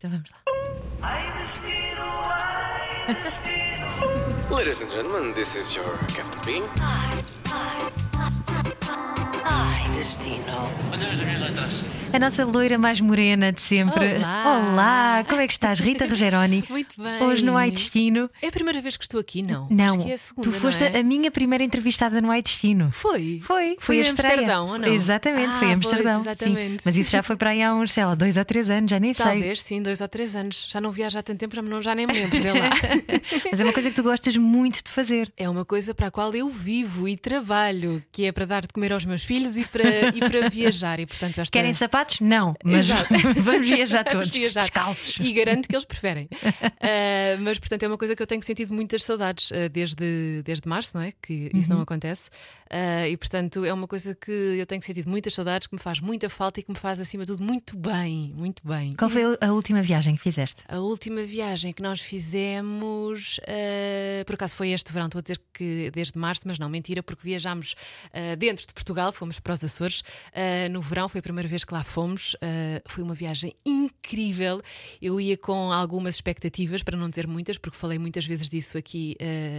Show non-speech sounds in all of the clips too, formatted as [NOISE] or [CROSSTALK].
Então vamos lá. Ladies and gentlemen, this is your Captain Bean. Destino. Olha as minhas letras. A nossa loira mais morena de sempre. Olá. Olá, como é que estás, Rita Rogeroni? [LAUGHS] Muito bem. Hoje no Ai Destino. É a primeira vez que estou aqui, não? Não, Acho que é a segunda, tu foste não é? a minha primeira entrevistada no Ai Destino. Foi? Foi, foi, Foi a em estreia. Amsterdão, ou não? Exatamente, foi em Ah, Amsterdão. pois, sim. exatamente. Mas isso já foi para aí há uns, sei lá, dois ou três anos, já nem sei. Talvez, sim, dois ou três anos. Já não viajo há tanto tempo, já, não, já nem me lembro, vê lá. [LAUGHS] Mas é uma coisa que tu gostas muito de fazer. É uma coisa para a qual eu vivo e trabalho, que é para dar de comer aos meus filhos e para, e para viajar. E, portanto, esta... Querem sapatos? Não, mas [LAUGHS] vamos viajar [LAUGHS] todos. Vamos viajar. Descalços. E garanto que eles preferem. Ah, mas, portanto, é uma coisa que eu tenho sentido muitas saudades ah, desde, desde março, não é? Que isso Uhum. não acontece. Ah, e, portanto, é uma coisa que eu tenho sentido muitas saudades, que me faz muita falta e que me faz, acima de tudo, muito bem. Muito bem. Qual foi a última viagem que fizeste? A última viagem que nós fizemos, ah, por acaso foi este verão, estou a dizer que desde março, mas não, mentira, porque viajámos ah, dentro de Portugal, fomos para os Açores. No verão foi a primeira vez que lá fomos. Foi uma viagem incrível. Eu ia com algumas expectativas, para não dizer muitas, porque falei muitas vezes disso aqui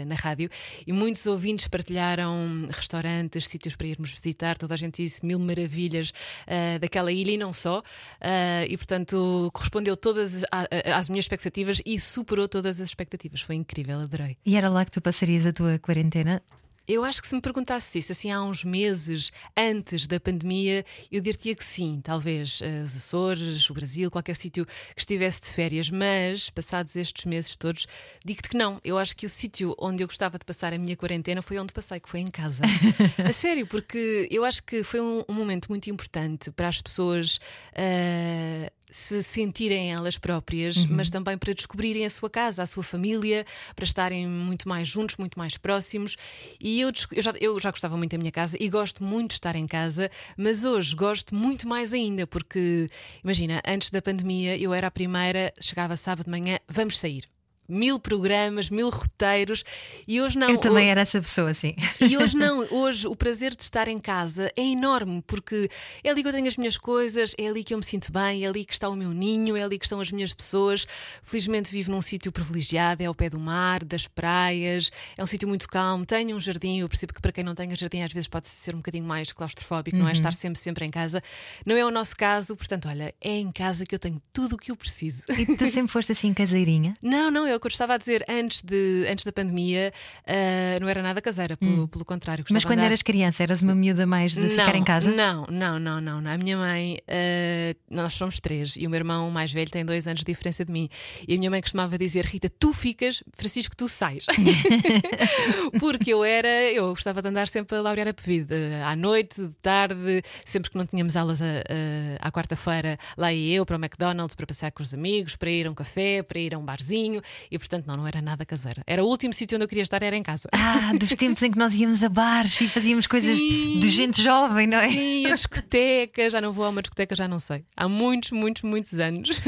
na rádio, e muitos ouvintes partilharam restaurantes, sítios para irmos visitar. Toda a gente disse mil maravilhas ah, daquela ilha e não só. Ah, e portanto correspondeu todas a- às minhas expectativas e superou todas as expectativas. Foi incrível, adorei. E era lá que tu passarias a tua quarentena? Eu acho que se me perguntasse isso assim há uns meses antes da pandemia, eu diria que sim, talvez eh, os Açores, o Brasil, qualquer sítio que estivesse de férias, mas passados estes meses todos, digo-te que não. Eu acho que o sítio onde eu gostava de passar a minha quarentena foi onde passei, que foi em casa. [LAUGHS] a sério, porque eu acho que foi um, um momento muito importante para as pessoas. eh, se sentirem elas próprias, mas também para descobrirem a sua casa, a sua família, para estarem muito mais juntos, muito mais próximos. E eu, eu, já, eu já gostava muito da minha casa e gosto muito de estar em casa, mas hoje gosto muito mais ainda, porque imagina, antes da pandemia eu era a primeira, chegava sábado de manhã, vamos sair. Mil programas, mil roteiros, e hoje não. eu também Ho- era essa pessoa, sim. e hoje [LAUGHS] não, hoje o prazer de estar em casa é enorme, porque é ali que eu tenho as minhas coisas, é ali que eu me sinto bem, é ali que está o meu ninho, é ali que estão as minhas pessoas. Felizmente vivo num sítio privilegiado, é ao pé do mar, das praias, é um sítio muito calmo, tenho um jardim, eu percebo que para quem não tem jardim às vezes pode ser um bocadinho mais claustrofóbico, não é? Estar sempre, sempre em casa. Não é o nosso caso, portanto, olha, é em casa que eu tenho tudo o que eu preciso. E tu [LAUGHS] sempre foste assim caseirinha? Não, não, é o que eu estava a dizer antes, de, antes da pandemia, ah, não era nada caseira, pelo, pelo contrário. Mas quando andar- eras criança, eras uma miúda mais de ficar em casa? Não, não, não, não. não. A minha mãe, ah, nós somos três e o meu irmão mais velho tem dois anos de diferença de mim. E a minha mãe costumava dizer: Rita, tu ficas, Francisco, tu sais. [LAUGHS] Porque eu era, eu gostava de andar sempre a laurear a pevida, à noite, de tarde, sempre que não tínhamos aulas a- a- à quarta-feira, lá ia eu para o McDonald's para passear com os amigos, para ir a um café, para ir a um barzinho. E portanto, não, não era nada caseira. Era o último sítio onde eu queria estar, era em casa. Ah, dos tempos em que nós íamos a bares e fazíamos coisas Sim. de gente jovem, não é? Sim, a [LAUGHS] discoteca, já não vou a uma discoteca, já não sei. Há muitos, muitos, muitos anos.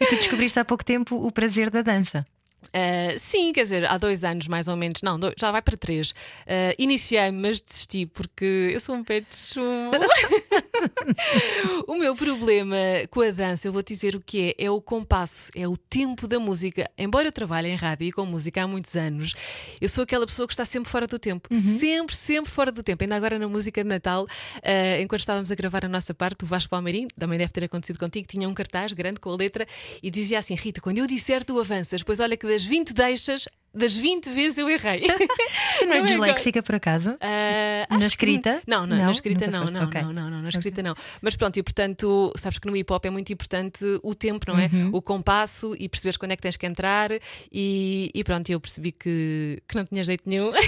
E tu descobriste há pouco tempo o prazer da dança. Uh, sim, quer dizer, há dois anos mais ou menos, não, dois- já vai para três. Uh, Iniciei, mas desisti porque eu sou um pé de chumbo. [LAUGHS] [LAUGHS] o meu problema com a dança, eu vou te dizer o que é: é o compasso, é o tempo da música. Embora eu trabalhe em rádio e com música há muitos anos, eu sou aquela pessoa que está sempre fora do tempo. Sempre, sempre fora do tempo. Ainda agora na música de Natal, uh, enquanto estávamos a gravar a nossa parte, o Vasco Palmeirim, também deve ter acontecido contigo, tinha um cartaz grande com a letra e dizia assim: Rita, quando eu disser, tu avanças, pois olha que das 20 deixas, das 20 vezes eu errei. [LAUGHS] Tu não és disléxica por acaso? Ah, Na acho que- escrita? Não, não, Não? na escrita não, não, ok. não, não, não, na escrita não. Mas pronto, e portanto, sabes que no hip hop é muito importante o tempo, não é? Uhum. O compasso e perceberes quando é que tens que entrar e, e pronto, eu percebi que, que não tinha jeito nenhum. [LAUGHS]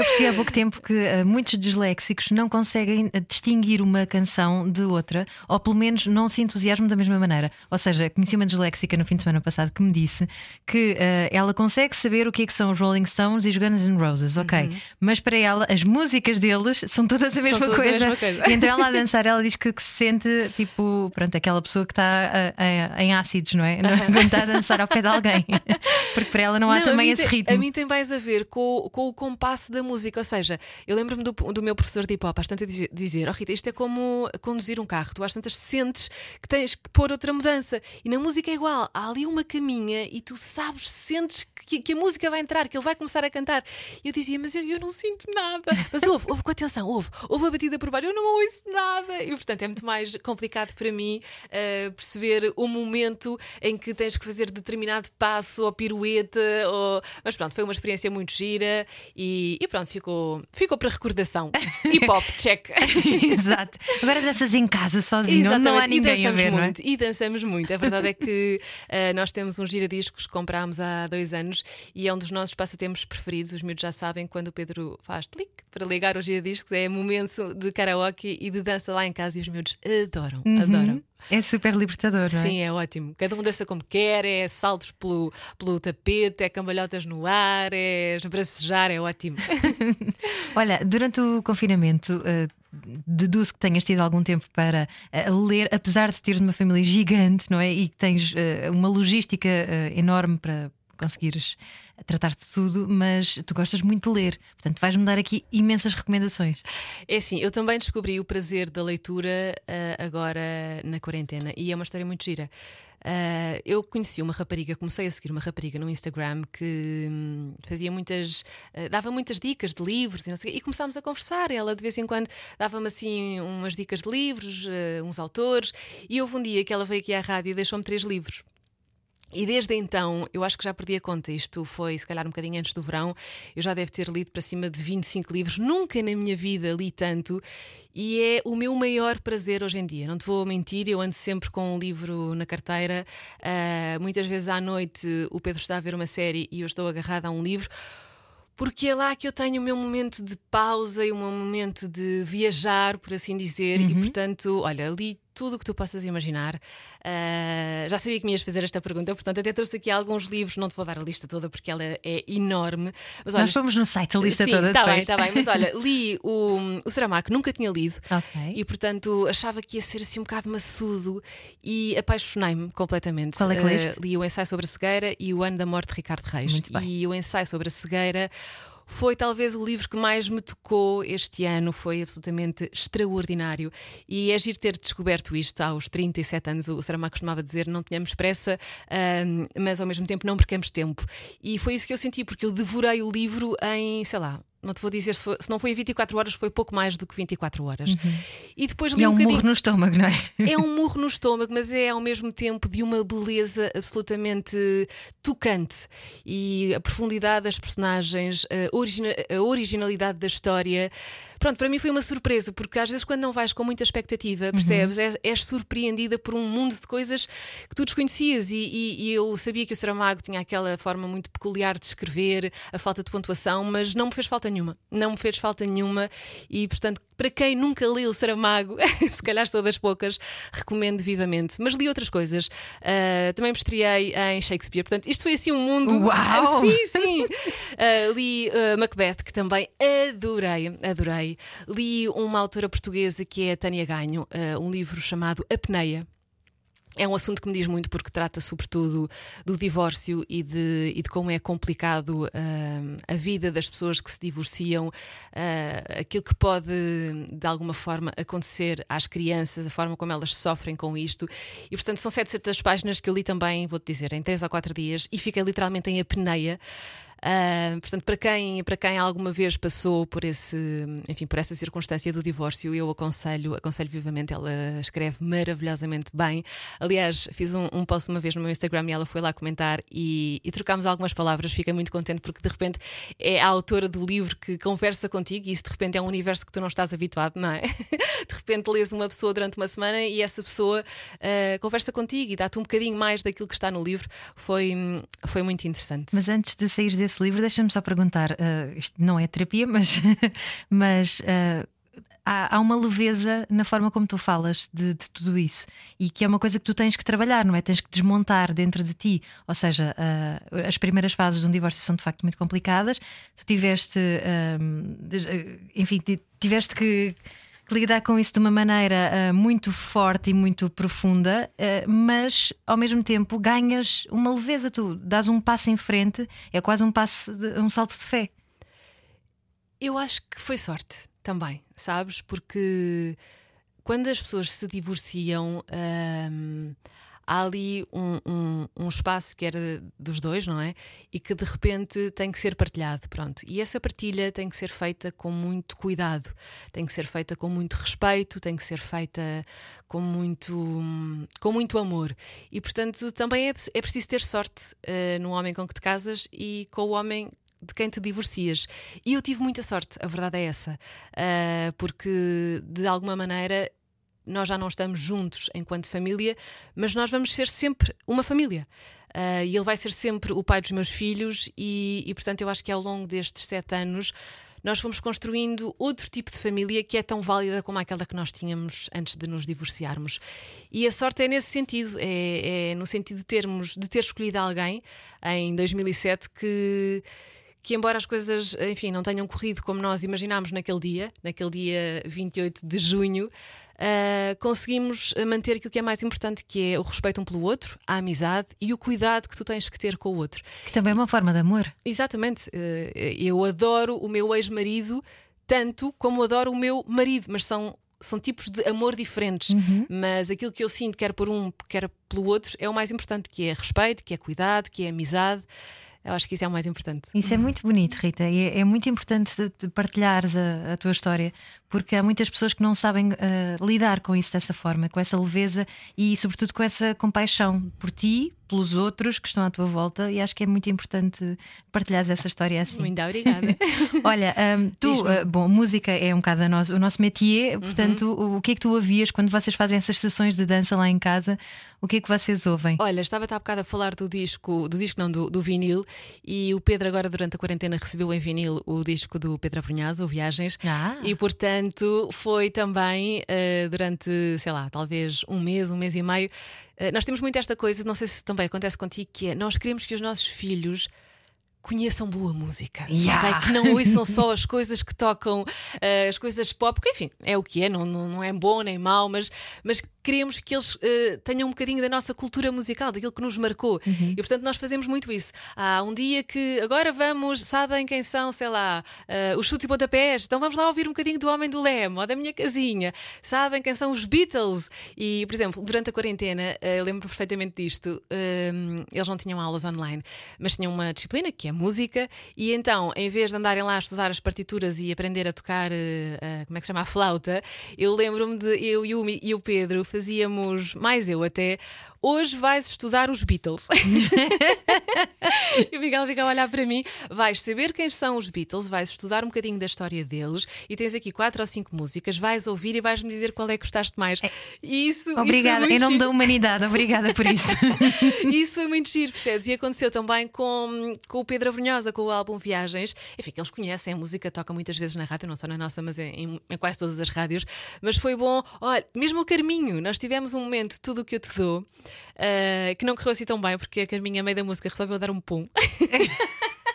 Eu percebi há pouco tempo que eh, muitos disléxicos não conseguem eh, distinguir uma canção de outra, ou pelo menos não se entusiasmam da mesma maneira. Ou seja, conheci uma disléxica no fim de semana passado que me disse que eh, ela consegue saber o que é que são os Rolling Stones e os Guns N' Roses, ok. Mas para ela, as músicas deles são todas a mesma, todas a coisa. mesma coisa. Então ela a [LAUGHS] dançar, ela diz que, que se sente tipo, pronto, aquela pessoa que está eh, em- em ácidos, não é? Quando está a dançar ao pé de alguém. [LAUGHS] Porque para ela não há Não, também a esse tem- ritmo. A mim tem mais a ver com, com o compasso da música. Ou seja, eu lembro-me do, do meu professor de hip hop, às tantas dizer, dizer: Oh Rita, isto é como conduzir um carro. Tu às tantas sentes que tens que pôr outra mudança. E na música é igual. Há ali uma caminha e tu sabes, sentes que, que a música vai entrar, que ele vai começar a cantar. E eu dizia: Mas eu, eu não sinto nada. Mas ouve, ouve com atenção, ouve, ouve a batida por baixo, eu não ouço nada. E portanto é muito mais complicado para mim eh, perceber o momento em que tens que fazer determinado passo ou pirueta. Ou... Mas pronto, foi uma experiência muito gira e, e pronto, ficou, ficou para recordação. [LAUGHS] Hip hop, check. [LAUGHS] Exato. Agora danças em casa sozinho, onde não há Exatamente, e ninguém a ver, não é? muito, e dançamos muito. A verdade é que eh, nós temos um giradiscos que comprámos há dois anos e é um dos nossos passatempos preferidos. Os miúdos já sabem quando o Pedro faz clique para ligar o giradiscos, é momento de karaoke e de dança lá em casa e os miúdos adoram, adoram. É super libertador, não é? Sim, é ótimo. Cada um dança como quer, é saltos pelo, pelo tapete, é cambalhotas no ar, é esbracejar, é ótimo. [LAUGHS] Olha, durante o confinamento, eh, deduzo que tenhas tido algum tempo para eh, ler, apesar de teres uma família gigante, não é? E que tens eh, uma logística enorme para conseguires tratar de tudo, mas tu gostas muito de ler, portanto vais-me dar aqui imensas recomendações. É assim, eu também descobri o prazer da leitura ah, agora na quarentena e é uma história muito gira. Ah, eu conheci uma rapariga, comecei a seguir uma rapariga no Instagram que hum, fazia muitas, ah, dava muitas dicas de livros e, sei, e começámos a conversar. Ela de vez em quando dava-me assim umas dicas de livros, ah, uns autores, e houve um dia que ela veio aqui à rádio e deixou-me três livros. E desde então, eu acho que já perdi a conta. Isto foi, se calhar, um bocadinho antes do verão. Eu já devo ter lido para cima de 25 livros. Nunca na minha vida li tanto. E é o meu maior prazer hoje em dia. Não te vou mentir, eu ando sempre com um livro na carteira. Ah, muitas vezes à noite o Pedro está a ver uma série e eu estou agarrada a um livro. Porque é lá que eu tenho o meu momento de pausa e o meu momento de viajar, por assim dizer. E portanto, olha, li tudo o que tu possas imaginar. Ah, já sabia que me ias fazer esta pergunta, portanto, até trouxe aqui alguns livros. Não te vou dar a lista toda porque ela é enorme. Mas olha, Nós fomos no site a lista Sim, toda Está bem, está bem. Mas olha, [LAUGHS] li o, o Saramago, nunca tinha lido. Ok. E portanto achava que ia ser assim um bocado maçudo e apaixonei-me completamente. Qual é que Eh, leste? li o ensaio sobre a cegueira e o ano da morte de Ricardo Reis. Muito bem. E o ensaio sobre a cegueira. Foi talvez o livro que mais me tocou este ano, foi absolutamente extraordinário. E é giro ter descoberto isto aos 37 anos. O Saramago costumava dizer: não tenhamos pressa, mas ao mesmo tempo não percamos tempo. E foi isso que eu senti, porque eu devorei o livro em, sei lá, não te vou dizer se, foi- se não foi em 24 horas, foi pouco mais do que 24 horas. E depois li E é um um bocadinho. murro no estômago, não é? É um murro no estômago, mas é ao mesmo tempo de uma beleza absolutamente tocante. E a profundidade das personagens, a, origina- a originalidade da história. Pronto, para mim foi uma surpresa, porque às vezes quando não vais com muita expectativa, percebes? És, és surpreendida por um mundo de coisas que tu desconhecias. E, e- e eu sabia que o Saramago tinha aquela forma muito peculiar de escrever, a falta de pontuação, mas não me fez falta nenhuma. Não me fez falta nenhuma. E portanto, para quem nunca leu o Saramago, [LAUGHS] se calhar sou das poucas, recomendo vivamente. Mas li outras coisas. Ah, também me estreiei em Shakespeare. Portanto, isto foi assim um mundo. Uau! [LAUGHS] Sim, sim. Ah, li ah, Macbeth, que também adorei, adorei. Li uma autora portuguesa que é a Tânia Ganho, ah, um livro chamado Apneia. É um assunto que me diz muito porque trata sobretudo do divórcio e de, e de como é complicado ah, a vida das pessoas que se divorciam, ah, aquilo que pode de alguma forma acontecer às crianças, a forma como elas sofrem com isto. E portanto são 700 páginas que eu li também, vou-te dizer, em 3 ou 4 dias e fiquei literalmente em apneia. Ah, portanto, para quem, para quem alguma vez passou por esse, enfim, por essa circunstância do divórcio, eu aconselho, aconselho vivamente. Ela escreve maravilhosamente bem. Aliás, fiz um, um post uma vez no meu Instagram e ela foi lá comentar e, e trocámos algumas palavras. Fiquei muito contente porque de repente é a autora do livro que conversa contigo e isso de repente é um universo que tu não estás habituado, não é? [LAUGHS] De repente lês uma pessoa durante uma semana e essa pessoa ah, conversa contigo e dá-te um bocadinho mais daquilo que está no livro. Foi, foi muito interessante. Mas antes de sair desse livro, deixa-me só perguntar: eh, isto não é terapia, mas, [LAUGHS] mas eh, há, há uma leveza na forma como tu falas de, de tudo isso e que é uma coisa que tu tens que trabalhar, não é? Tens que desmontar dentro de ti. Ou seja, eh, as primeiras fases de um divórcio são de facto muito complicadas. Tu tiveste, enfim, ti- tiveste que lidar com isso de uma maneira uh, muito forte e muito profunda, uh, mas ao mesmo tempo ganhas uma leveza, tu dás um passo em frente, é quase um passo, de, um salto de fé. Eu acho que foi sorte também, sabes? Porque quando as pessoas se divorciam. Um, há ali um, um, um, espaço que era dos dois, não é? E que de repente tem que ser partilhado, pronto. E essa partilha tem que ser feita com muito cuidado, tem que ser feita com muito respeito, tem que ser feita com muito, com muito amor. E portanto também é, é preciso ter sorte uh, no homem com que te casas e com o homem de quem te divorcias. E eu tive muita sorte, a verdade é essa, uh, porque de alguma maneira nós já não estamos juntos enquanto família, mas nós vamos ser sempre uma família. Uh, e ele vai ser sempre o pai dos meus filhos, e, e, portanto eu acho que ao longo destes sete anos nós fomos construindo outro tipo de família que é tão válida como aquela que nós tínhamos antes de nos divorciarmos. E a sorte é nesse sentido, é, é no sentido de termos, de ter escolhido alguém em 2007 que que, embora as coisas, enfim, não tenham corrido como nós imaginámos naquele dia, naquele dia 28 de junho, uh, conseguimos manter aquilo que é mais importante, que é o respeito um pelo outro, a amizade e o cuidado que tu tens que ter com o outro. Que também é uma forma de amor. Exatamente. Uh, eu adoro o meu ex-marido tanto como adoro o meu marido, mas são são tipos de amor diferentes, uhum. mas aquilo que eu sinto, quer por um, quer pelo outro, é o mais importante, que é respeito, que é cuidado, que é amizade. Eu acho que isso é o mais importante. Isso é muito bonito, Rita, e é, é muito importante partilhares a, a, tua história, porque há muitas pessoas que não sabem uh, lidar com isso dessa forma, com essa leveza e, sobretudo, com essa compaixão por ti, pelos outros que estão à tua volta, e acho que é muito importante partilhares essa história assim. Muito obrigada. [LAUGHS] Olha, um, tu, uh, bom, música é um bocado nosso, o nosso métier, uhum. portanto, uhum. o, o, que é que tu ouvias quando vocês fazem essas sessões de dança lá em casa? O que é que vocês ouvem? Olha, estava há bocado a falar do disco, do disco não, do, do vinil, e o Pedro, agora durante a quarentena, recebeu em vinil o disco do Pedro Abrunhaz, o Viagens, ah. e portanto foi também uh, durante, sei lá, talvez um mês, um mês e meio eh, nós temos muito esta coisa, não sei se também acontece contigo, que é nós queremos que os nossos filhos conheçam boa música. Yeah. Okay? Que não ouçam só as coisas que tocam, uh, as coisas pop, porque enfim, é o que é, não, não, não é bom nem mau, mas, mas queremos que eles uh, tenham um bocadinho da nossa cultura musical, daquilo que nos marcou. Uhum. E portanto nós fazemos muito isso. Há um dia que agora vamos, sabem quem são, sei lá, uh, os chutes e pontapés, então vamos lá ouvir um bocadinho do Homem do Leme ou da minha casinha. Sabem quem são os Beatles? E, por exemplo, durante a quarentena, uh, eu lembro perfeitamente disto, eles não tinham aulas online, mas tinham uma disciplina que é música, e então, em vez de andarem lá a estudar as partituras e aprender a tocar, como é que se chama, a flauta, eu lembro-me de eu e o, e o Pedro fazíamos, mais eu até, hoje vais estudar os Beatles. [LAUGHS] e o Miguel fica a olhar para mim. Vais saber quem são os Beatles, vais estudar um bocadinho da história deles e tens aqui quatro ou cinco músicas, vais ouvir e vais-me dizer qual é que gostaste mais. É. Isso, obrigada, isso é em nome giro. da humanidade, obrigada por isso. [LAUGHS] isso foi muito giro, percebes? E aconteceu também com, com o Pedro Abrunhosa, com o álbum Viagens. Enfim, que eles conhecem, a música toca muitas vezes na rádio, não só na nossa, mas em, em quase todas as rádios. Mas foi bom, olha, mesmo o Carminho, nós tivemos um momento, tudo o que eu te dou. Uh, que não correu assim tão bem, porque a Carminha, a meio da música, resolveu dar um pum. [LAUGHS]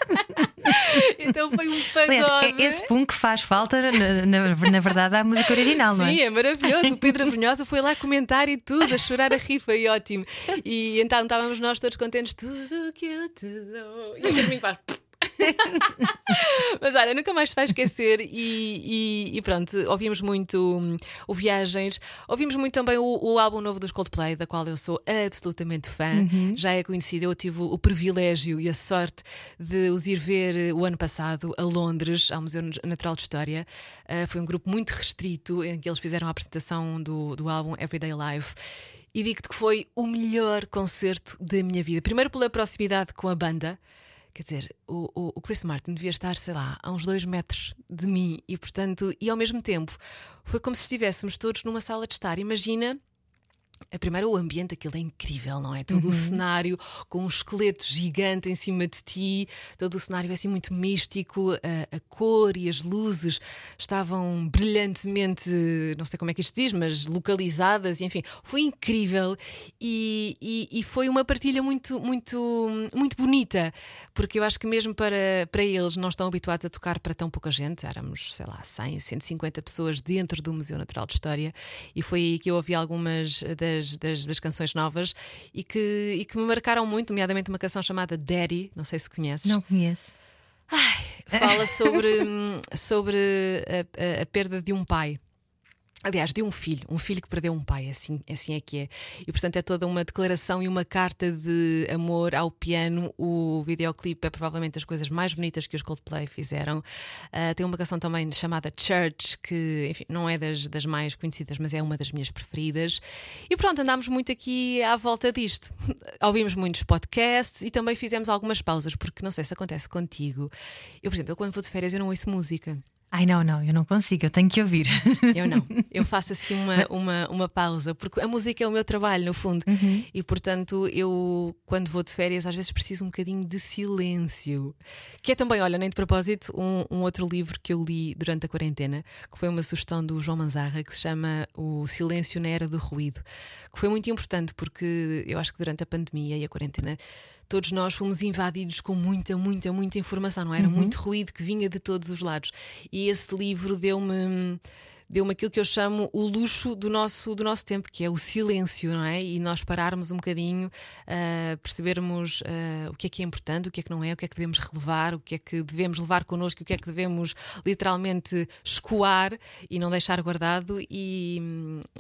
então foi um pagode. Aliás, é esse pum que faz falta, na, na, na, verdade, à música original, Sim, não é? Sim, é maravilhoso. O Pedro Abrunhosa foi lá comentar e tudo, a chorar a rir, foi ótimo. E então estávamos nós todos contentes, tudo que eu te dou. E a Carminha faz. [LAUGHS] Mas olha, nunca mais se vai esquecer e, e, e, pronto, ouvimos muito um, o Viagens, ouvimos muito também o, o, álbum novo dos Coldplay, da qual eu sou absolutamente fã, uhum. já é conhecido, eu tive o privilégio e a sorte de os ir ver o ano passado a Londres, ao Museu Natural de História. Uh, foi um grupo muito restrito em que eles fizeram a apresentação do, do álbum Everyday Life e digo-te que foi o melhor concerto da minha vida. Primeiro pela proximidade com a banda. Quer dizer, o, o, o, Chris Martin devia estar, sei lá, a uns dois metros de mim e, portanto, e ao mesmo tempo foi como se estivéssemos todos numa sala de estar. Imagina A primeira, o ambiente, aquilo é incrível, não é? Todo o cenário com um esqueleto gigante em cima de ti, todo o cenário é assim muito místico, a, a cor e as luzes estavam brilhantemente, não sei como é que isto diz, mas localizadas, e enfim, foi incrível. E, e, e foi uma partilha muito, muito, muito bonita, porque eu acho que mesmo para, para eles não estão habituados a tocar para tão pouca gente, éramos, sei lá, 100, 150 pessoas dentro do Museu Natural de História, e foi aí que eu ouvi algumas das das, das, das, canções novas e que, e que me marcaram muito, nomeadamente uma canção chamada Daddy, não sei se conheces. Não conheço. Ai, fala sobre, [LAUGHS] sobre a, a, a perda de um pai. Aliás, de um filho, um filho que perdeu um pai, assim, assim é que é. E portanto é toda uma declaração e uma carta de amor ao piano. O videoclipe é provavelmente das coisas mais bonitas que os Coldplay fizeram. Uh, tem uma canção também chamada Church, que enfim, não é das, das mais conhecidas, mas é uma das minhas preferidas. E pronto, andámos muito aqui à volta disto. [LAUGHS] Ouvimos muitos podcasts e também fizemos algumas pausas, porque não sei se acontece contigo. Eu, por exemplo, quando vou de férias, eu não ouço música. Ai, não, não, eu não consigo, eu tenho que ouvir. [LAUGHS] Eu não, eu [LAUGHS] faço assim uma, uma, uma pausa, porque a música é o meu trabalho, no fundo, uhum. e portanto eu, quando vou de férias, às vezes preciso um bocadinho de silêncio. Que é também, olha, nem de propósito, um, um outro livro que eu li durante a quarentena, que foi uma sugestão do João Manzarra, que se chama O Silêncio na Era do Ruído, que foi muito importante porque eu acho que durante a pandemia e a quarentena todos nós fomos invadidos com muita, muita, muita informação, não é? era? Uhum. Muito ruído que vinha de todos os lados. E esse livro deu-me deu-me aquilo que eu chamo o luxo do nosso, do nosso tempo, que é o silêncio, não é? E nós pararmos um bocadinho, uh, percebermos uh, o que é que é importante, o que é que não é, o que é que devemos relevar, o que é que devemos levar connosco, o que é que devemos literalmente escoar e não deixar guardado. E,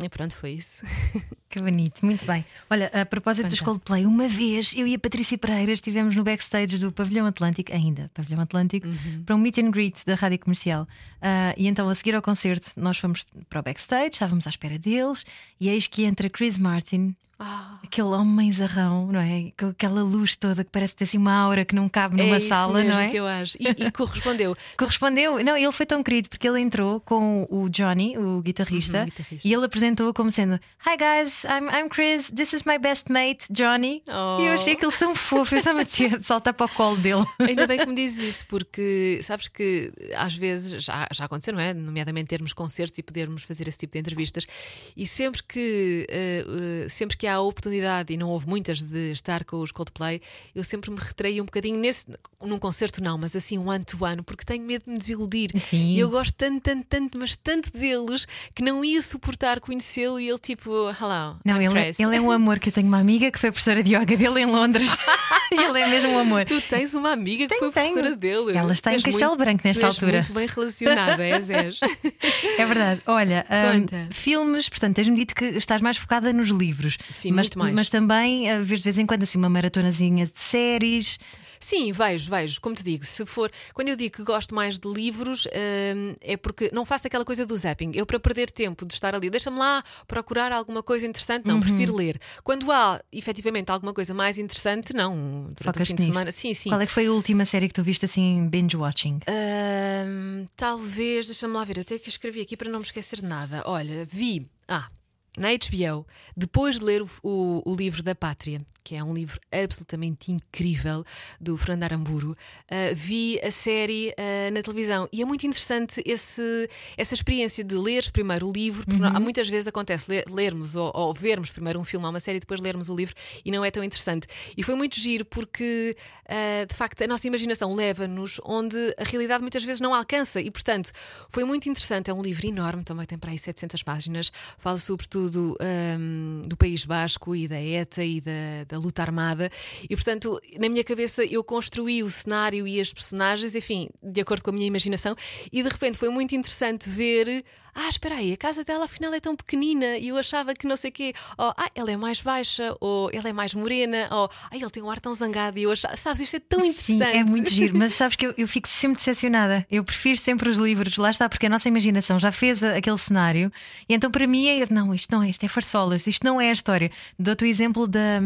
e pronto, foi isso. [LAUGHS] Que bonito, muito bem. Olha, a propósito dos Coldplay, uma vez eu e a Patrícia Pereira estivemos no backstage do Pavilhão Atlântico, ainda, Pavilhão Atlântico, uhum. para um meet and greet da rádio comercial. Uh, e então, a seguir ao concerto, nós fomos para o backstage, estávamos à espera deles, e eis que entra Chris Martin ah. Aquele homem zarrão, não é? Com aquela luz toda que parece ter assim uma aura que não cabe numa é sala, não é? que eu acho. E, e correspondeu. [LAUGHS] correspondeu. Não, ele foi tão querido porque ele entrou com o Johnny, o guitarrista, uhum, guitarrista. e ele apresentou como sendo: Hi guys, I'm, I'm Chris, this is my best mate, Johnny. Oh. E eu achei aquilo tão fofo, eu só me tinha de [LAUGHS] saltar para o colo dele. Ainda bem que me dizes isso, porque sabes que às vezes já, já aconteceu, não é? Nomeadamente termos concertos e podermos fazer esse tipo de entrevistas, e sempre que, uh, uh, sempre que há a oportunidade, e não houve muitas, de estar com os Coldplay, eu sempre me retraí um bocadinho nesse, num concerto, não, mas assim, um ano to ano, porque tenho medo de me desiludir. Sim. E eu gosto tanto, tanto, tanto, mas tanto deles que não ia suportar conhecê-lo e ele tipo, hello. Não, ele, é, ele é um amor que eu tenho uma amiga que foi professora de yoga dele em Londres. [LAUGHS] ele é mesmo um amor. Tu tens uma amiga que foi professora dele. Ela está em Castelo muito, Branco nesta altura. muito bem relacionada, és, [LAUGHS] és. [LAUGHS] É verdade. Olha, um, filmes, portanto, tens-me dito que estás mais focada nos livros. Sim, mas, muito mais. Mas também a ver de vez em quando assim uma maratonazinha de séries. Sim, vejo, vejo. Como te digo, se for. Quando eu digo que gosto mais de livros, hum, é porque não faço aquela coisa do zapping. Eu, para perder tempo de estar ali, deixa-me lá procurar alguma coisa interessante. Não, uhum. prefiro ler. Quando há efetivamente alguma coisa mais interessante, não. Durante Focas o fim nisso. de semana. Sim, sim. Qual é que foi a última série que tu viste assim, binge-watching? Hum, talvez, deixa-me lá ver, até que escrevi aqui para não me esquecer de nada. Olha, vi. Ah, na HBO, depois de ler o, o, o, livro da Pátria, que é um livro absolutamente incrível do Fernando Aramburu, uh, vi a série uh, na televisão e é muito interessante esse, essa experiência de ler primeiro o livro, porque uhum. muitas vezes acontece ler, lermos ou, ou, vermos primeiro um filme ou uma série e depois lermos o livro e não é tão interessante. E foi muito giro porque, uh, de facto, a nossa imaginação leva-nos onde a realidade muitas vezes não alcança e, portanto, foi muito interessante. É um livro enorme, também tem para aí 700 páginas, fala sobretudo do, um, do País Basco e da ETA e da, da, luta armada. E, portanto, na minha cabeça eu construí o cenário e as personagens, enfim, de acordo com a minha imaginação, e de repente foi muito interessante ver ah, espera aí, a casa dela afinal é tão pequenina e eu achava que não sei o quê, ou ah, ela é mais baixa, ou ela é mais morena, ou ah, ele tem um ar tão zangado e eu achava, sabes, isto é tão interessante. Sim, é muito giro, mas sabes que eu, eu fico sempre decepcionada. Eu prefiro sempre os livros, lá está, porque a nossa imaginação já fez aquele cenário e então para mim é, não, isto não é, isto é farsolas, isto não é a história. Dou-te o exemplo da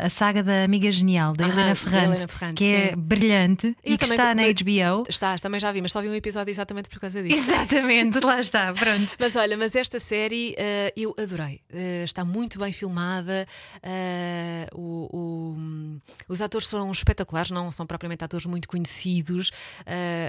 a, a, saga da Amiga Genial, da Helena Ferrante, Helena Ferrante que é sim. é brilhante eu e que está na HBO. Está, também já vi, mas só vi um episódio exatamente por causa disso. Exatamente, lá está pronto. Mas olha, mas esta série eh, eu adorei. Eh, está muito bem filmada. eh, o- o- os atores são espetaculares, não são propriamente atores muito conhecidos.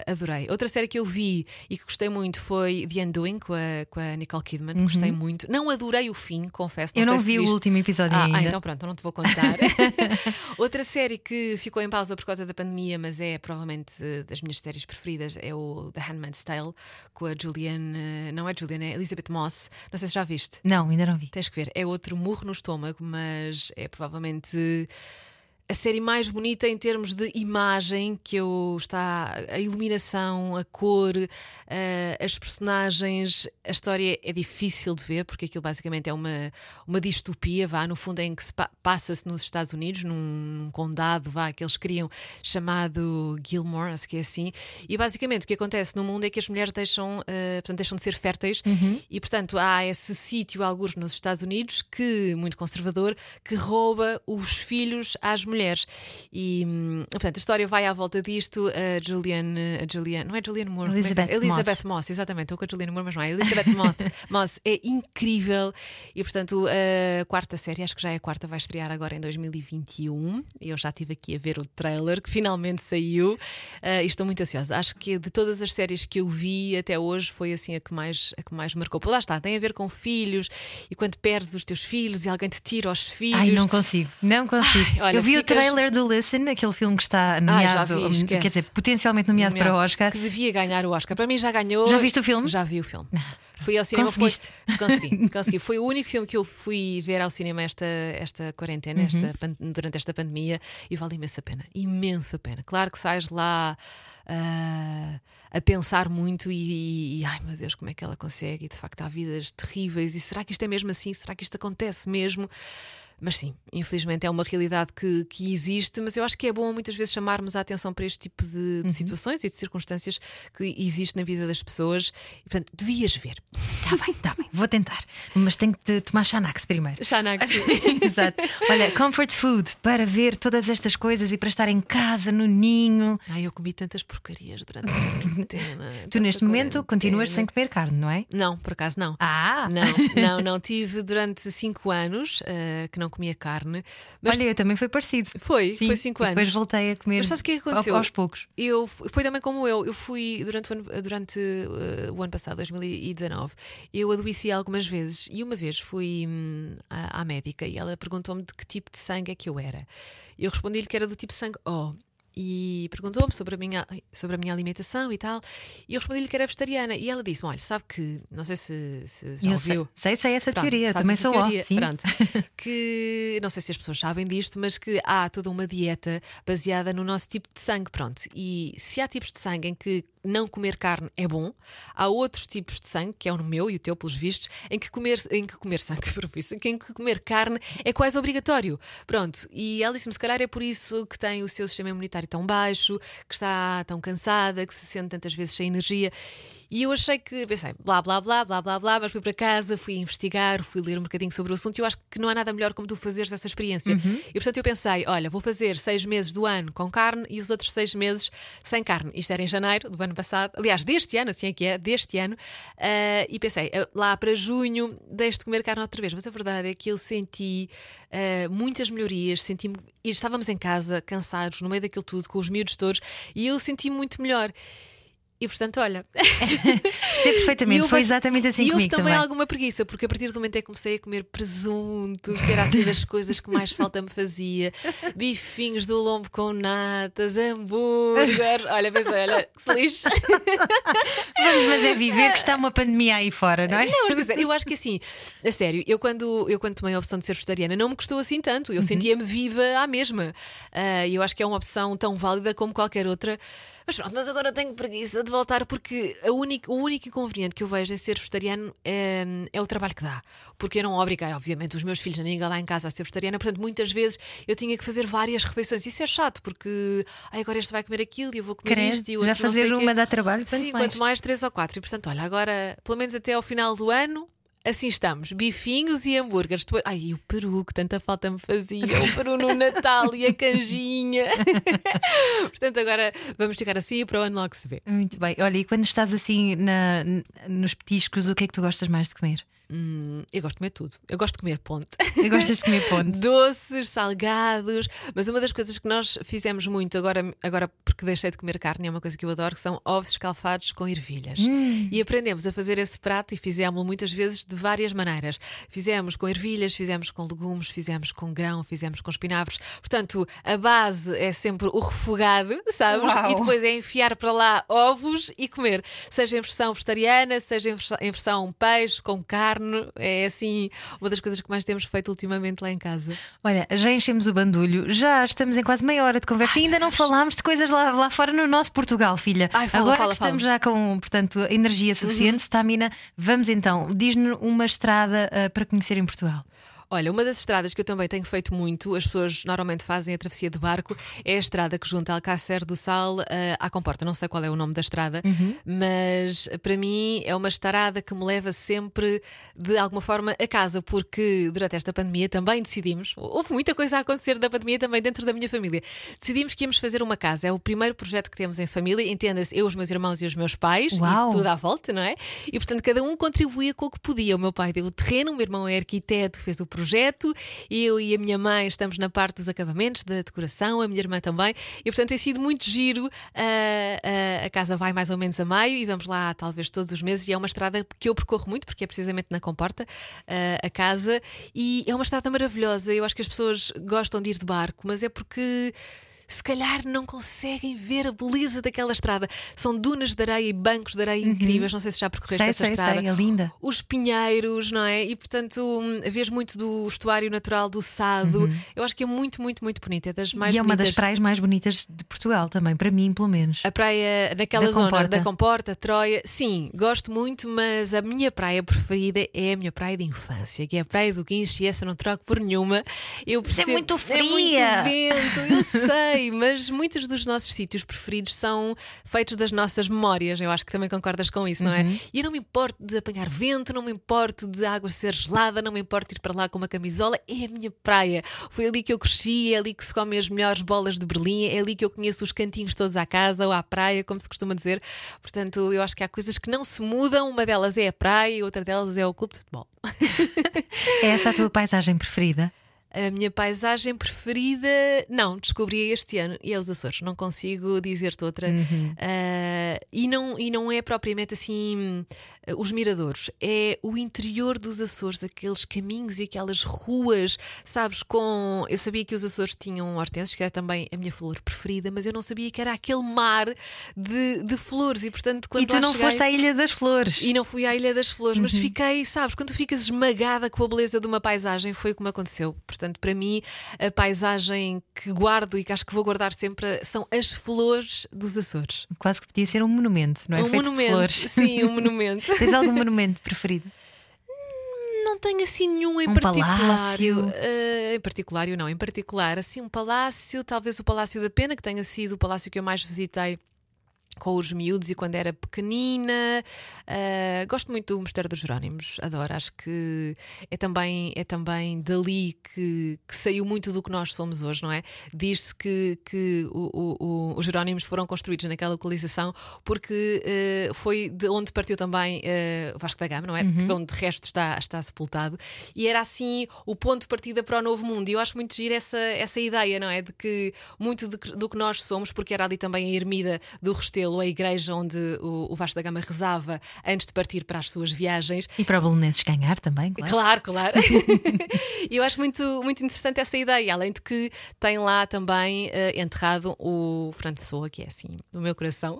adorei. Outra série que eu vi e que gostei muito foi The Undoing com a, com a Nicole Kidman. Gostei muito. Não adorei o fim, confesso. Eu sei não vi o último episódio Ah, ainda. ah, então pronto, eu não te vou contar. [LAUGHS] [LAUGHS] Outra série que ficou em pausa por causa da pandemia, mas é provavelmente das minhas séries preferidas, é o The Handmaid's Tale, com a Julianne. Não é Julianne, é Elizabeth Moss. Não sei se já viste. Não, ainda não vi. Tens que ver. É outro murro no estômago, mas é provavelmente. A série mais bonita em termos de imagem, que eu está a iluminação, a cor, eh, as personagens, a história é difícil de ver porque aquilo basicamente é uma, uma distopia, vá, no fundo é em que se pa- passa-se nos Estados Unidos, num condado, vá, que eles criam chamado Gilmore, acho que é assim, e basicamente o que acontece no mundo é que as mulheres deixam, eh, portanto, deixam de ser férteis e portanto há esse sítio, alguns nos Estados Unidos, que muito conservador, que rouba os filhos às mulheres. E hum, portanto a história vai à volta disto. A Julianne, a Julianne não é Julianne Moore, é Elizabeth Elizabeth Moss. exatamente. Estou com a Julianne Moore, mas não é. Elizabeth Moss, [LAUGHS] Moss é incrível e portanto a quarta série, acho que já é a quarta, vai estrear agora em 2021. Eu já estive aqui a ver o trailer que finalmente saiu ah, e estou muito ansiosa. Acho que de todas as séries que eu vi até hoje foi assim a que mais, a que mais marcou. Pô, lá está, tem a ver com filhos e quando perdes os teus filhos e alguém te tira os filhos. Ai, não consigo, não consigo. Ai, olha, eu vi o ficas- trailer do Listen, aquele filme que está já nomeado, vi, hum, esquece. quer dizer, potencialmente nomeado para o Oscar. Que devia ganhar o Oscar. Para mim já ganhou. Já viste o filme? Já vi o filme. Fui ao cinema. Foi, consegui, [LAUGHS] consegui. Foi o único filme que eu fui ver ao cinema esta, esta quarentena, Uhum. esta, durante esta pandemia, e vale imenso a pena. Imenso a pena. Claro que sais lá. ah, a pensar muito e, e, ai meu Deus, como é que ela consegue? E de facto há vidas terríveis. E será que isto é mesmo assim? Será que isto acontece mesmo? Mas sim, infelizmente é uma realidade que, que existe, mas eu acho que é bom muitas vezes chamarmos a atenção para este tipo de, de situações e de circunstâncias que existem na vida das pessoas. E, portanto, devias ver. Está bem, está bem, vou tentar. Mas tenho que tomar Xanax primeiro. Xanax. [LAUGHS] Exato. Olha, comfort food para ver todas estas coisas e para estar em casa, no ninho. Ai, eu comi tantas porcarias durante [LAUGHS] a quarentena. Tu, neste momento, continuas sem comer carne, não é? Não, por acaso não. Ah! Não, não, não. Tive durante cinco anos eh, que não comia carne. Mas Olha, eu também foi parecido. foi, Sim, foi cinco e anos. Depois voltei a comer Mas sabes o que é aconteceu? aos poucos. Eu foi também como eu. Eu fui durante o ano, durante, eh, o ano passado, 2019, eu adoeci algumas vezes e uma vez fui hum, à, à médica e ela perguntou-me de que tipo de sangue é que eu era. Eu respondi-lhe que era do tipo sangue O. E perguntou-me sobre a, minha, sobre a minha alimentação e tal. E eu respondi-lhe que era vegetariana. E ela disse: Olha, sabe que. Não sei se, se já ouviu. sei, sei essa Pronto, teoria. Também sou teoria? ó. Sim. Pronto. [LAUGHS] que não sei se as pessoas sabem disto, mas que há toda uma dieta baseada no nosso tipo de sangue. Pronto. E se há tipos de sangue em que não comer carne é bom, há outros tipos de sangue, que é o meu e o teu, pelos vistos, em que comer, em que comer sangue, [LAUGHS] profissa, em que comer carne é quase obrigatório. Pronto. E ela disse-me: se calhar é por isso que tem o seu sistema imunitário tão baixo, que está tão cansada, que se sente tantas vezes sem energia. E eu achei que, pensei, blá blá blá, blá blá blá, mas fui para casa, fui investigar, fui ler um bocadinho sobre o assunto e eu acho que não há nada melhor como tu fazeres essa experiência. E portanto eu pensei, olha, vou fazer seis meses do ano com carne e os outros seis meses sem carne. Isto era em janeiro do ano passado, aliás, deste ano, assim é que é, deste ano, Ah, e pensei, ah, lá para junho deixo de comer carne outra vez. Mas a verdade é que eu senti ah, muitas melhorias, senti e estávamos em casa, cansados, no meio daquilo tudo, com os miúdos todos, e eu senti muito melhor. E portanto, olha, [LAUGHS] Percebo perfeitamente. E Foi exatamente assim e houve comigo também, também. alguma preguiça, porque a partir do momento em que comecei a comer presunto, que era assim das coisas que mais falta me fazia, bifinhos do lombo com natas, hambúrguer. Olha, pensei, olha, que se lixe. [LAUGHS] Vamos, mas é viver que está uma pandemia aí fora, não é? Não, mas dizer, eu acho que assim, a sério, eu quando, eu quando tomei a opção de ser vegetariana não me custou assim tanto. Eu sentia-me viva à mesma. Ah, E eu acho que é uma opção tão válida como qualquer outra. Mas pronto, mas agora tenho preguiça de voltar porque a única, o único inconveniente que eu vejo em ser vegetariano é, é o trabalho que dá. Porque eu não obriguei, obviamente, os meus filhos a ninguém lá em casa a ser vegetariana, portanto, muitas vezes eu tinha que fazer várias refeições. Isso é chato, porque agora este vai comer aquilo e eu vou comer Credo, isto e o já outro não sei fazer o quê. uma dá trabalho, Sim, mais. quanto mais três ou quatro. E portanto, olha, agora, pelo menos até ao final do ano, assim estamos: bifinhos e hambúrgueres. Depois- Ai, e o peru, que tanta falta me fazia. O peru no Natal e a canjinha. [LAUGHS] Portanto, agora vamos ficar assim e para o ano logo se vê. Muito bem. Olha, e quando estás assim na- nos petiscos, o que é que tu gostas mais de comer? Hum, eu gosto de comer tudo. Eu gosto de comer ponte. E gostas de comer ponte? [LAUGHS] Doces, salgados, mas uma das coisas que nós fizemos muito agora, agora porque deixei de comer carne, é uma coisa que eu adoro, que são ovos escalfados com ervilhas. E aprendemos a fazer esse prato e fizemos-lo muitas vezes de várias maneiras. Fizemos com ervilhas, fizemos com legumes, fizemos com grão, fizemos com espinafres. Portanto, a base é sempre o refogado, sabes? Uau. E depois é enfiar para lá ovos e comer. Seja em versão vegetariana, seja em versão peixe, com carne. É assim uma das coisas que mais temos feito ultimamente lá em casa. Olha, já enchemos o bandulho, já estamos em quase meia hora de conversa e ainda não falámos de coisas lá, lá fora no nosso Portugal, filha. Ai, fala, Agora fala, que estamos já com, portanto, energia suficiente, stamina, vamos então, diz-nos uma estrada ah, para conhecer em Portugal. Olha, uma das estradas que eu também tenho feito muito, as pessoas normalmente fazem a travessia de barco, é a estrada que junta Alcácer do Sal eh, à Comporta. Não sei qual é o nome da estrada, mas para mim é uma estrada que me leva sempre de alguma forma a casa, porque durante esta pandemia também decidimos, houve muita coisa a acontecer da pandemia também dentro da minha família. Decidimos que íamos fazer uma casa. É o primeiro projeto que temos em família, entenda-se, eu, os meus irmãos e os meus pais, Uau. e tudo à volta, não é? E portanto cada um contribuía com o que podia. O meu pai deu o terreno, o meu irmão é arquiteto, fez o projeto, eu e a minha mãe estamos na parte dos acabamentos, da decoração, a minha irmã também. E portanto tem sido muito giro. Ah, ah, a casa vai mais ou menos a maio e vamos lá talvez todos os meses. E é uma estrada que eu percorro muito, porque é precisamente na Comporta, ah, a casa. E é uma estrada maravilhosa. Eu acho que as pessoas gostam de ir de barco, mas é porque se calhar não conseguem ver a beleza daquela estrada. São dunas de areia e bancos de areia incríveis. Não sei se já percorreste Sei, essa sei, estrada. sei, é linda. Os pinheiros, não é? E portanto, hum, vês muito do estuário natural do Sado. Eu acho que é muito, muito, muito bonita. É das mais e é uma das bonitas. praias mais bonitas de Portugal também, para mim, pelo menos. A praia naquela Da zona Comporta. da Comporta, Troia, sim, gosto muito, mas a minha praia preferida é a minha praia de infância, que é a Praia do Guincho, e essa não troco por nenhuma. Eu percebo, muito É fria. muito vento, eu [LAUGHS] sei, mas muitos dos nossos sítios preferidos são feitos das nossas memórias. Eu acho que também concordas com isso, não é? Uhum. E eu não me importo de apanhar vento, não me importo de água ser gelada, não me importo de ir para lá com uma camisola, é a minha praia. Foi ali que eu cresci, é ali que se comem as melhores bolas de Berlim, é ali que eu conheço os cantinhos todos à casa ou à praia, como se costuma dizer. Portanto, eu acho que há coisas que não se mudam, uma delas é a praia e outra delas é o clube de futebol. [LAUGHS] É essa a tua paisagem preferida? A minha paisagem preferida, não, descobri este ano e é os Açores, não consigo dizer-te outra. Ah, e, não, e não é propriamente assim ah, os miradores, é o interior dos Açores, aqueles caminhos e aquelas ruas, sabes? Com. Eu sabia que os Açores tinham hortênsias, que era também a minha flor preferida, mas eu não sabia que era aquele mar de, de flores e, portanto, quando e tu não cheguei- foste à Ilha das Flores. e não fui à Ilha das Flores, mas fiquei, sabes, quando tu ficas esmagada com a beleza de uma paisagem, foi o que me aconteceu. Portanto, para mim, a paisagem que guardo e que acho que vou guardar sempre são as flores dos Açores. Quase que podia ser um monumento, não é? um Feito monumento. flores. Sim, um [LAUGHS] monumento. Tens algum monumento preferido? Não tenho assim nenhum em Um particular. palácio? Eh, em particular, não, em particular, assim, um palácio, talvez o Palácio da Pena, que tenha sido o palácio que eu mais visitei com os miúdos e quando era pequenina. Ah, gosto muito do Mosteiro dos Jerónimos, adoro. Acho que é também, é também dali que, que saiu muito do que nós somos hoje, não é? Diz-se que, que o- o- o- os Jerónimos foram construídos naquela localização porque eh, foi de onde partiu também o Vasco da Gama, não é? De onde de resto está, está sepultado. E era assim o ponto de partida para o novo mundo. E eu acho muito giro essa, essa ideia, não é? De que muito de do que nós somos, porque era ali também a ermida do Restelo, a igreja onde o, o Vasco da Gama rezava antes de partir para as suas viagens. E para o Belenenses ganhar também, claro. Claro, claro. [LAUGHS] [LAUGHS] E eu acho muito, muito interessante essa ideia, além de que tem lá também eh, enterrado o Fernando Pessoa, que é assim, do meu coração.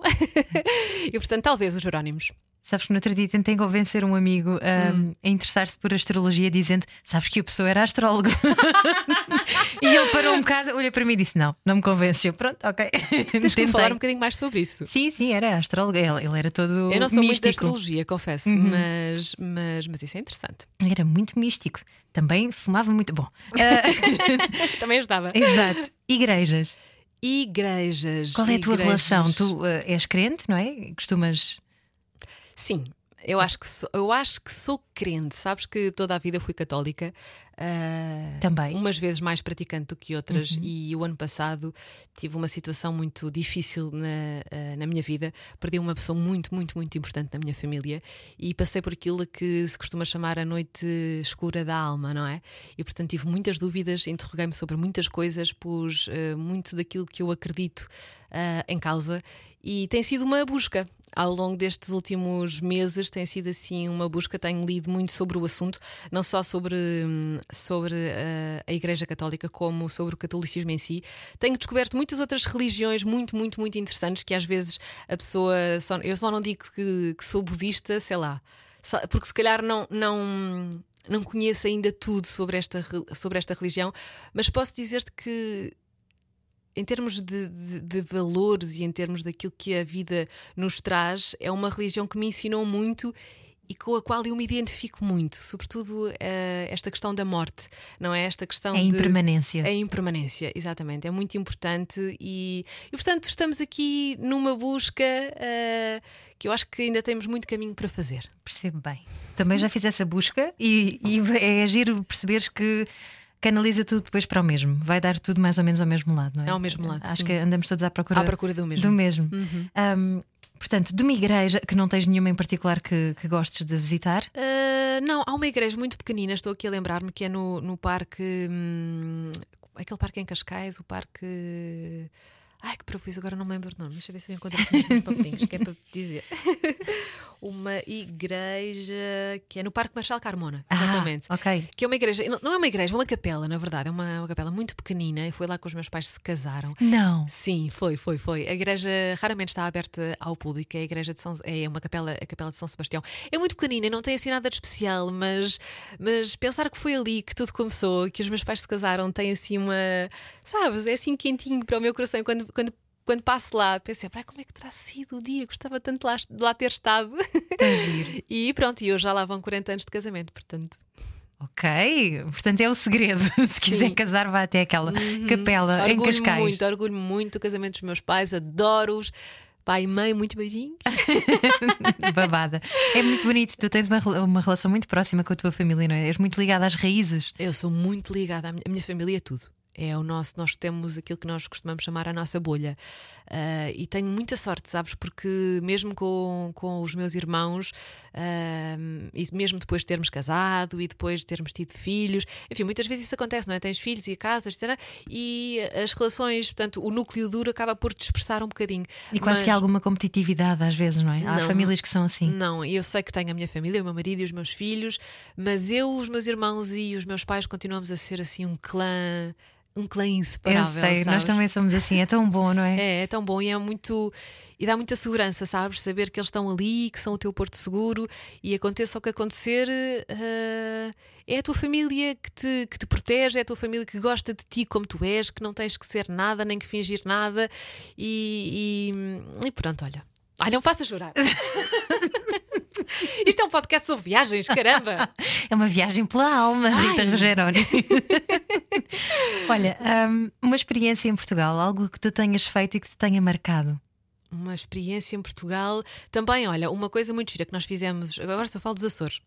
[LAUGHS] e portanto, talvez os Jerónimos. Sabes que no outro dia tentei convencer um amigo Hum. um, a interessar-se por astrologia, dizendo: Sabes que a pessoa era astrólogo. [LAUGHS] e ele parou um bocado, olha para mim e disse: Não, não me convences. Eu, pronto, ok. [LAUGHS] Tens que falar um bocadinho mais sobre isso. Sim, sim, era astrólogo. Ele, ele era todo. Eu não sou muito da místico. astrologia, confesso, mas, mas, mas isso é interessante. Era muito místico. Também fumava muito. Bom, ah, [LAUGHS] Também ajudava. exato. Igrejas. Igrejas. Qual é a tua igrejas. relação? Tu ah, és crente, não é? Costumas. Sim. Eu acho, que sou, eu acho que sou crente. Sabes que toda a vida fui católica. ah, Também. Umas vezes mais praticante do que outras. E o ano passado tive uma situação muito difícil na, ah, na minha vida. Perdi uma pessoa muito, muito, muito importante na minha família. E passei por aquilo que se costuma chamar a noite escura da alma, não é? E portanto tive muitas dúvidas, interroguei-me sobre muitas coisas, pus ah, muito daquilo que eu acredito em causa. E tem sido uma busca ao longo destes últimos meses tem sido assim uma busca. Tenho lido muito sobre o assunto, não só sobre, hum, sobre uh, a Igreja Católica, como sobre o catolicismo em si. Tenho descoberto muitas outras religiões muito, muito, muito interessantes que às vezes a pessoa. Só, eu só não digo que, que sou budista, sei lá, porque se calhar não. não não conheço ainda tudo sobre esta, re- sobre esta religião, mas posso dizer-te que em termos de, de- de valores e em termos daquilo que a vida nos traz, é uma religião que me ensinou muito e com a qual eu me identifico muito, sobretudo eh, esta questão da morte, não é? Esta questão É de. impermanência. A impermanência, exatamente, é muito importante e, e portanto estamos aqui numa busca eh, que eu acho que ainda temos muito caminho para fazer. Percebo bem. Também já fiz essa busca e, e é giro perceberes que canaliza tudo depois para o mesmo. Vai dar tudo mais ou menos ao mesmo lado, não é? É ao mesmo lado, Acho sim. que andamos todos à procura, À procura do mesmo. do mesmo. Ahm, portanto, de uma igreja que não tens nenhuma em particular que, que gostes de visitar. Uh, não, há uma igreja muito pequenina, estou aqui a lembrar-me, que é no, no parque. hum, aquele parque em Cascais, o parque. Ai, que profuso, agora não me lembro o nome. Deixa eu ver se eu encontro aqui papelinhos, que é para dizer. [LAUGHS] uma igreja que é no Parque Marshal Carmona, exatamente. Ah, ok. Que é uma igreja, não- não é uma igreja, é uma capela, na verdade, é uma, uma capela muito pequenina. E foi lá que os meus pais se casaram. Não. Sim, foi, foi, foi. A igreja raramente está aberta ao público. É a igreja de São é uma capela, a capela de São Sebastião. É muito pequenina e não tem assim nada de especial, mas, mas pensar que foi ali que tudo começou, que os meus pais se casaram, tem assim uma, sabes, é assim quentinho para o meu coração quando quando quando passo lá, pensei, "Pá, como é que terá sido o dia? Gostava tanto de lá, de lá ter estado. [LAUGHS] e pronto, e hoje já lá vão 40 anos de casamento, portanto. Ok. Portanto, é o segredo. [LAUGHS] Se quiser Sim. casar, vá até aquela capela em Orgulho Cascais. muito, orgulho muito do casamento dos meus pais, adoro-os. Pai e mãe, muito beijinhos. [LAUGHS] Babada. É muito bonito. Tu tens uma, uma relação muito próxima com a tua família, não é? És muito ligada às raízes. Eu sou muito ligada à minha, a minha família é tudo. É o nosso, nós temos aquilo que nós costumamos chamar a nossa bolha. Ah, e tenho muita sorte, sabes? Porque mesmo com, com os meus irmãos, ah, e mesmo depois de termos casado e depois de termos tido filhos, enfim, muitas vezes isso acontece, não é? Tens filhos e casas, etc. E as relações, portanto, o núcleo duro acaba por dispersar um bocadinho. E quase Mas- que há alguma competitividade às vezes, não é? Há Não. famílias que são assim. Não, e eu sei que tenho a minha família, o meu marido e os meus filhos, mas eu, os meus irmãos e os meus pais continuamos a ser assim um clã, um clã Eu inseparável. sei, nós sabes? também somos assim, é tão bom, não é? [LAUGHS] É, é tão bom e é muito. E dá muita segurança, sabes? Saber que eles estão ali, que são o teu porto seguro e aconteça o que acontecer, eh, é a tua família que te, que te protege, é a tua família que gosta de ti como tu és, que não tens que ser nada, nem que fingir nada. E, e, e pronto, olha. Ai, não faça chorar. [LAUGHS] Isto é um podcast sobre viagens, caramba! [LAUGHS] É uma viagem pela alma, Rita Ai. Rogeroni. [LAUGHS] Olha, hum, uma experiência em Portugal, algo que tu tenhas feito e que te tenha marcado. Uma experiência em Portugal. Também, olha, uma coisa muito gira que nós fizemos. Agora só falo dos Açores.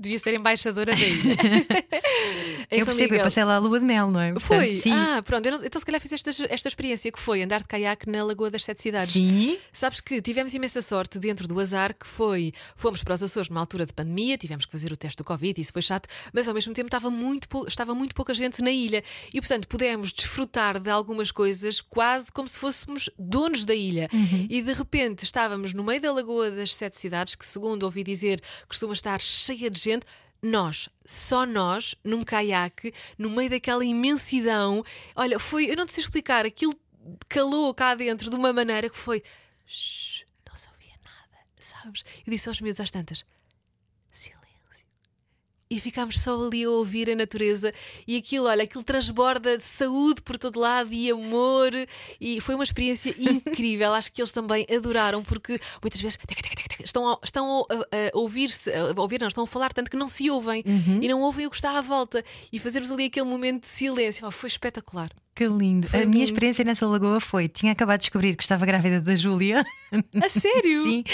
Devia ser embaixadora da ilha. [LAUGHS] Eu percebo, eu Miguel. passei lá a lua de mel, não é? Portanto, Foi? Sim. Ah, pronto. eu não- então, se calhar, fizeste esta, esta experiência que foi andar de caiaque na Lagoa das Sete Cidades. Sim. Sabes que tivemos imensa sorte dentro do azar que foi. Fomos para os Açores numa altura de pandemia, tivemos que fazer o teste do Covid, isso foi chato, mas ao mesmo tempo estava muito, pou- estava muito pouca gente na ilha e, portanto, pudemos desfrutar de algumas coisas quase como se fôssemos donos da ilha. E de repente estávamos no meio da Lagoa das Sete Cidades, que, segundo ouvi dizer, costuma estar cheia de gente. Nós, só nós, num caiaque, no meio daquela imensidão. Olha, foi, eu não te sei explicar, aquilo calou cá dentro de uma maneira que foi. Shhh, não se ouvia nada, sabes? Eu disse aos meus às tantas. E ficámos só ali a ouvir a natureza e aquilo, olha, aquilo transborda de saúde por todo lado e amor. E foi uma experiência [LAUGHS] incrível. Acho que eles também adoraram, porque muitas vezes estão, a, estão a, a- ouvir-se, a ouvir, não, estão a falar tanto que não se ouvem e não ouvem o que está à volta. E fazermos ali aquele momento de silêncio. Oh, foi espetacular. Que lindo. Foi a minha lindo. experiência nessa lagoa foi: tinha acabado de descobrir que estava grávida da Júlia. A [LAUGHS] sério? Sim.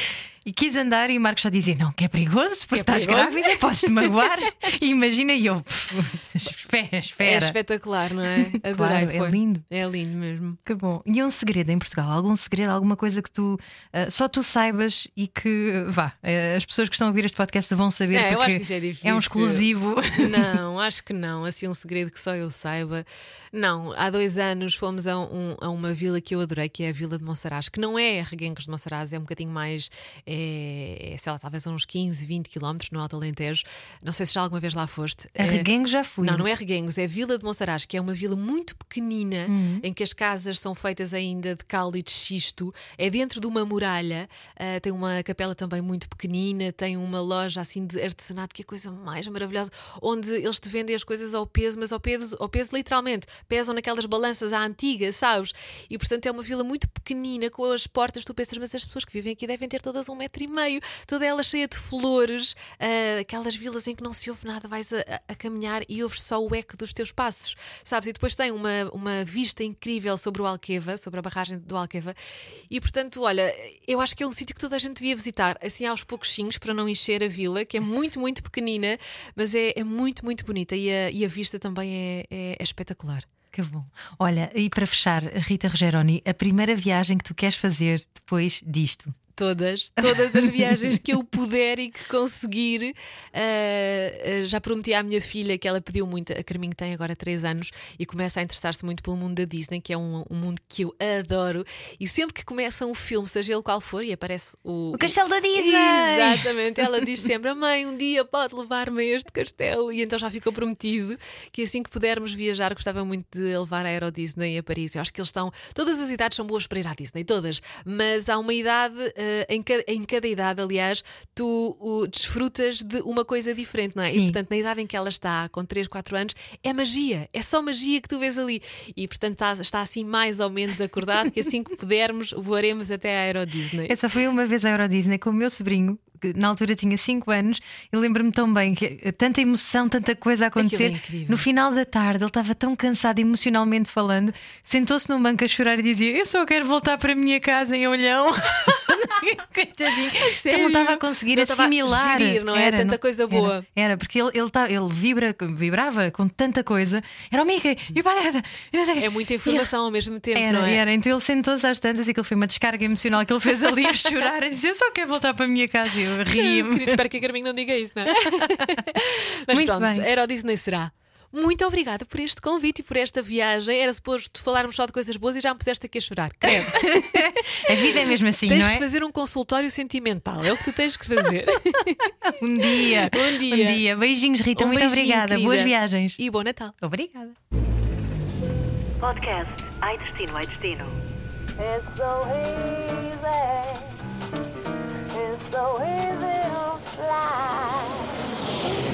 E quis andar e o Marcos já dizia: Não, que é perigoso, porque Que é estás perigoso. grávida, podes-te [LAUGHS] magoar. e imagina, e eu, "Pff, espera, É espera. espetacular, não é? [LAUGHS] Adorei. Claro, é foi. lindo. É lindo mesmo. Que bom. E um segredo em Portugal? Algum segredo, alguma coisa que tu ah, só tu saibas e que vá, eh, as pessoas que estão a ouvir este podcast vão saber É, eu acho que isso é difícil. é um exclusivo. Não, acho que não. Assim, um segredo que só eu saiba. Não, há dois anos fomos a, um- a uma vila que eu adorei, que é a Vila de Monsaraz, que não é Reguengos de Monsaraz, é um bocadinho mais, é, é, sei lá, talvez uns 15, 20 quilómetros no Alto Alentejo. Não sei se já alguma vez lá foste. A É- Reguengo já fui. Não, não é Reguengos, é Vila de Monsaraz, que é uma vila muito pequenina, Uhum. em que as casas são feitas ainda de cal e de xisto. É dentro de uma muralha, ah, tem uma capela também muito pequenina, tem uma loja assim de artesanato, que é a coisa mais maravilhosa, onde eles te vendem as coisas ao peso, mas ao peso, ao peso literalmente. Pesam naquelas balanças à antiga, sabes? E portanto é uma vila muito pequenina, com as portas, tu pensas, mas as pessoas que vivem aqui devem ter todas um metro e meio, toda ela cheia de flores, ah, aquelas vilas em que não se ouve nada, vais a, a- a caminhar e ouves só o eco dos teus passos, sabes? E depois tem uma, uma vista incrível sobre o Alqueva, sobre a barragem do Alqueva, e portanto, olha, eu acho que é um sítio que toda a gente devia visitar, assim aos pouquinhos, para não encher a vila, que é muito, muito pequenina, mas é, é muito, muito bonita e a, e a vista também é- é- é espetacular. Que bom. Olha, e para fechar, Rita Rogeroni, a primeira viagem que tu queres fazer depois disto? Todas, todas as viagens que eu puder e que conseguir. Uh, uh, já prometi à minha filha que ela pediu muito. A Carminho tem agora 3 anos e começa a interessar-se muito pelo mundo da Disney, que é um, um mundo que eu adoro. E sempre que começa um filme, seja ele qual for, e aparece o. O Castelo da Disney! Exatamente, ela diz sempre: mãe, um dia pode levar-me a este castelo. E então já ficou prometido que assim que pudermos viajar, gostava muito de levar a Euro Disney a Paris. Eu acho que eles estão. Todas as idades são boas para ir à Disney, todas. Mas há uma idade, em, ca- em cada idade, aliás, tu o, desfrutas de uma coisa diferente, não é? Sim. E portanto, na idade em que ela está, com 3, 4 anos, é magia, é só magia que tu vês ali. E portanto, está, está assim mais ou menos acordado que assim que pudermos, voaremos até à Euro Disney. Essa foi uma vez à Euro Disney com o meu sobrinho, que na altura tinha 5 anos. Eu lembro-me tão bem que eh, tanta emoção, tanta coisa a acontecer. Aquilo é no final da tarde, ele estava tão cansado emocionalmente falando, sentou-se num banco a chorar e dizia: Eu só quero voltar para a minha casa em Olhão. [LAUGHS] [LAUGHS] Coitadinho. Que ele não estava a conseguir Não assimilar. gerir, não é? Tanta coisa boa. Era, era, porque ele, ele, tá- ele vibra, vibrava com tanta coisa. Era o Mickey e o e não quê. É muita informação ao mesmo tempo, Era, não é? era. Então ele sentou-se às tantas e aquilo foi uma descarga emocional que ele fez ali a chorar a dizer: Eu só quero voltar para a minha casa. E eu. [LAUGHS] Querido, espero que a Carminho não diga isso, não é? [LAUGHS] Mas Muito pronto, bem. era o Disney será. Muito obrigada por este convite e por esta viagem. Era suposto falarmos só de coisas boas e já me puseste aqui a chorar. Credo. [LAUGHS] A vida é mesmo assim, tens não que é? fazer um consultório sentimental, é o que tu tens que fazer. [LAUGHS] Um dia. [LAUGHS] Um dia. Um dia. Beijinhos, Rita. Um Muito beijinho, obrigada. querida. Boas viagens. E bom Natal. Obrigada. Podcast Ai Destino, Ai Destino. It's so easy. It's so easy to fly.